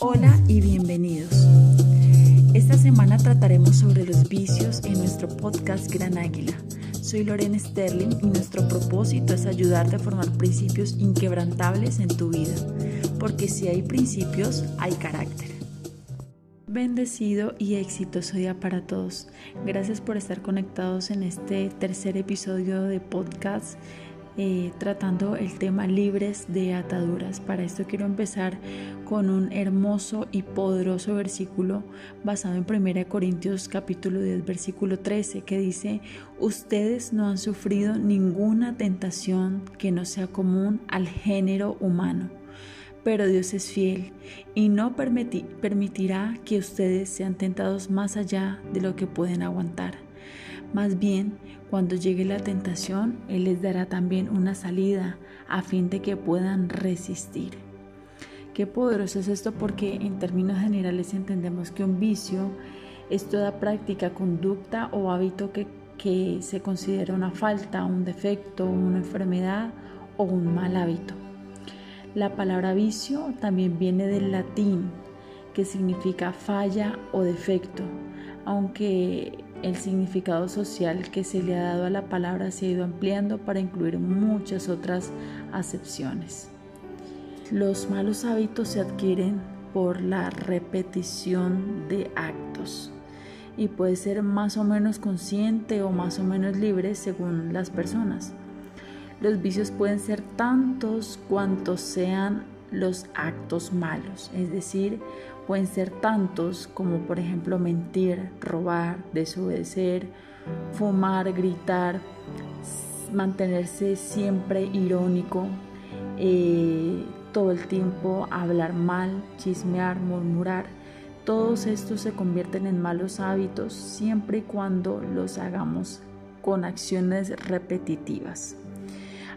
Hola y bienvenidos. Esta semana trataremos sobre los vicios en nuestro podcast Gran Águila. Soy Lorena Sterling y nuestro propósito es ayudarte a formar principios inquebrantables en tu vida, porque si hay principios, hay carácter. Bendecido y exitoso día para todos. Gracias por estar conectados en este tercer episodio de podcast eh, tratando el tema libres de ataduras. Para esto quiero empezar con un hermoso y poderoso versículo basado en 1 Corintios capítulo 10 versículo 13 que dice, ustedes no han sufrido ninguna tentación que no sea común al género humano pero Dios es fiel y no permitirá que ustedes sean tentados más allá de lo que pueden aguantar. Más bien, cuando llegue la tentación, Él les dará también una salida a fin de que puedan resistir. Qué poderoso es esto porque en términos generales entendemos que un vicio es toda práctica, conducta o hábito que, que se considera una falta, un defecto, una enfermedad o un mal hábito. La palabra vicio también viene del latín, que significa falla o defecto, aunque el significado social que se le ha dado a la palabra se ha ido ampliando para incluir muchas otras acepciones. Los malos hábitos se adquieren por la repetición de actos y puede ser más o menos consciente o más o menos libre según las personas. Los vicios pueden ser tantos cuantos sean los actos malos, es decir, pueden ser tantos como por ejemplo mentir, robar, desobedecer, fumar, gritar, mantenerse siempre irónico, eh, todo el tiempo hablar mal, chismear, murmurar. Todos estos se convierten en malos hábitos siempre y cuando los hagamos con acciones repetitivas.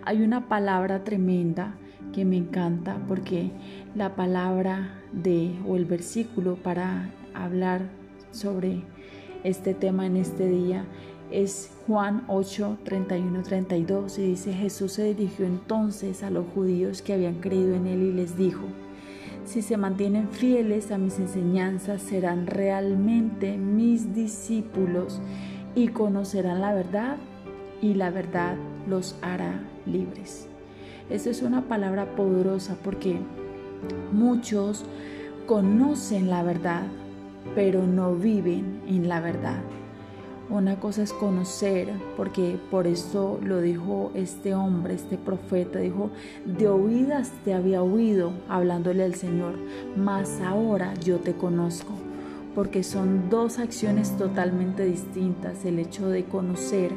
Hay una palabra tremenda que me encanta porque la palabra de o el versículo para hablar sobre este tema en este día es Juan 8, 31, 32 y dice Jesús se dirigió entonces a los judíos que habían creído en él y les dijo, si se mantienen fieles a mis enseñanzas serán realmente mis discípulos y conocerán la verdad y la verdad los hará libres. Esa es una palabra poderosa porque muchos conocen la verdad, pero no viven en la verdad. Una cosa es conocer, porque por eso lo dijo este hombre, este profeta, dijo, de oídas te había oído hablándole al Señor, mas ahora yo te conozco, porque son dos acciones totalmente distintas, el hecho de conocer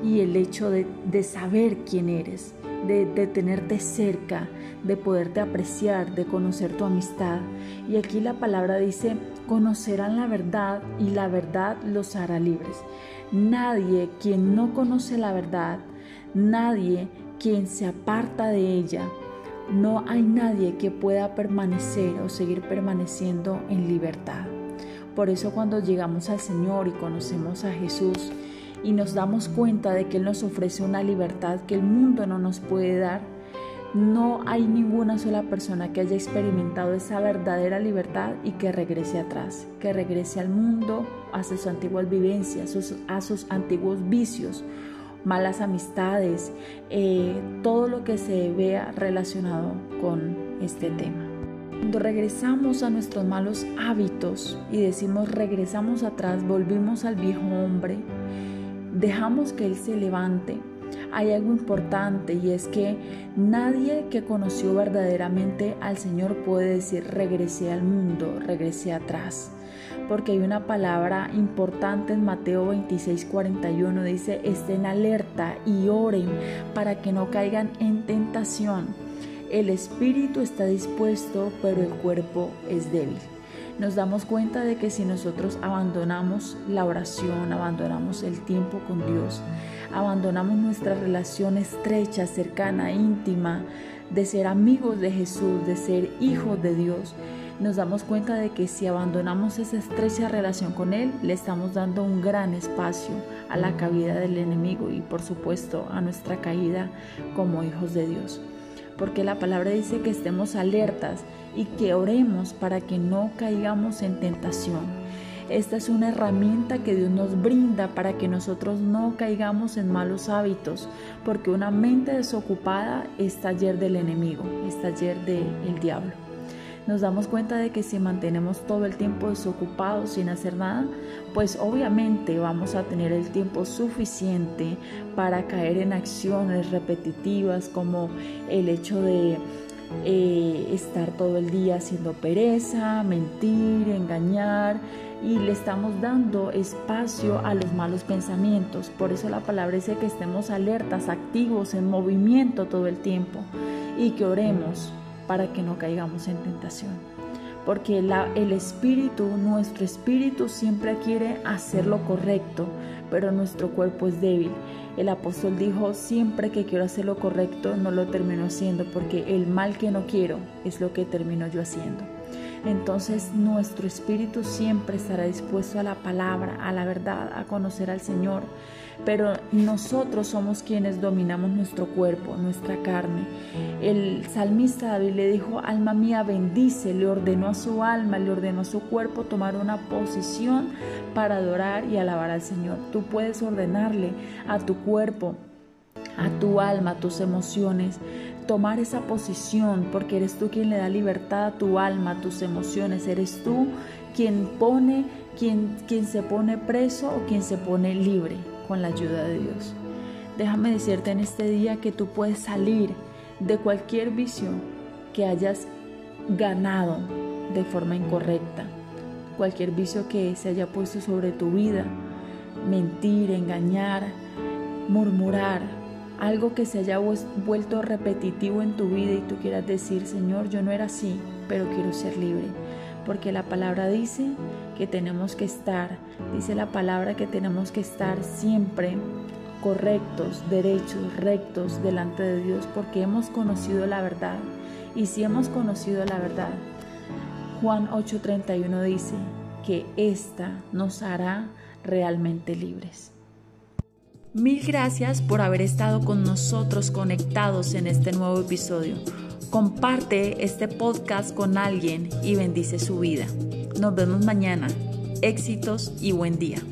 y el hecho de, de saber quién eres de, tenerte cerca, de poderte apreciar, de conocer tu amistad. Y aquí la palabra dice, conocerán la verdad y la verdad los hará libres. Nadie quien no conoce la verdad, nadie quien se aparta de ella, no hay nadie que pueda permanecer o seguir permaneciendo en libertad. Por eso cuando llegamos al Señor y conocemos a Jesús, y nos damos cuenta de que Él nos ofrece una libertad que el mundo no nos puede dar, no hay ninguna sola persona que haya experimentado esa verdadera libertad y que regrese atrás, que regrese al mundo, a sus antiguas vivencias, a sus, antiguos vicios, malas amistades, eh, todo lo que se vea relacionado con este tema. Cuando regresamos a nuestros malos hábitos y decimos regresamos atrás, volvimos al viejo hombre, dejamos que Él se levante, hay algo importante y es que nadie que conoció verdaderamente al Señor puede decir regresé al mundo, regresé atrás. Porque hay una palabra importante en Mateo 26, 41, dice, estén alerta y oren para que no caigan en tentación. El espíritu está dispuesto, pero el cuerpo es débil nos damos cuenta de que si nosotros abandonamos la oración, abandonamos el tiempo con Dios, abandonamos nuestra relación estrecha, cercana, íntima, de ser amigos de Jesús, de ser hijos de Dios, nos damos cuenta de que si abandonamos esa estrecha relación con Él, le estamos dando un gran espacio a la cabida del enemigo y por supuesto a nuestra caída como hijos de Dios. Porque la palabra dice que estemos alertas y que oremos para que no caigamos en tentación. Esta es una herramienta que Dios nos brinda para que nosotros no caigamos en malos hábitos, porque una mente desocupada es taller del enemigo, es taller del diablo. Nos damos cuenta de que si mantenemos todo el tiempo desocupados sin hacer nada, pues obviamente vamos a tener el tiempo suficiente para caer en acciones repetitivas como el hecho de eh, estar todo el día haciendo pereza, mentir, engañar y le estamos dando espacio a los malos pensamientos. Por eso la palabra dice que estemos alertas, activos, en movimiento todo el tiempo y que oremos para que no caigamos en tentación. Porque el espíritu, nuestro espíritu siempre quiere hacer lo correcto, pero nuestro cuerpo es débil. El apóstol dijo, siempre que quiero hacer lo correcto, no lo termino haciendo, porque el mal que no quiero es lo que termino yo haciendo entonces nuestro espíritu siempre estará dispuesto a la palabra, a la verdad, a conocer al Señor. Pero nosotros somos quienes dominamos nuestro cuerpo, nuestra carne. El salmista David le dijo, alma mía, bendice, le ordenó a su alma, le ordenó a su cuerpo tomar una posición para adorar y alabar al Señor. Tú puedes ordenarle a tu cuerpo, a tu alma, a tus emociones, tomar esa posición, porque eres tú quien le da libertad a tu alma, a tus emociones, eres tú quien pone, quien, quien se pone preso o quien se pone libre con la ayuda de Dios. Déjame decirte en este día que tú puedes salir de cualquier vicio que hayas ganado de forma incorrecta, cualquier vicio que se haya puesto sobre tu vida, mentir, engañar, murmurar, algo que se haya vuelto repetitivo en tu vida y tú quieras decir, Señor, yo no era así, pero quiero ser libre. Porque la palabra dice que tenemos que estar, dice la palabra que tenemos que estar siempre correctos, derechos, rectos delante de Dios, porque hemos conocido la verdad. Y si hemos conocido la verdad, Juan 8:31 dice que esta nos hará realmente libres. Mil gracias por haber estado con nosotros conectados en este nuevo episodio. Comparte este podcast con alguien y bendice su vida. Nos vemos mañana. Éxitos y buen día.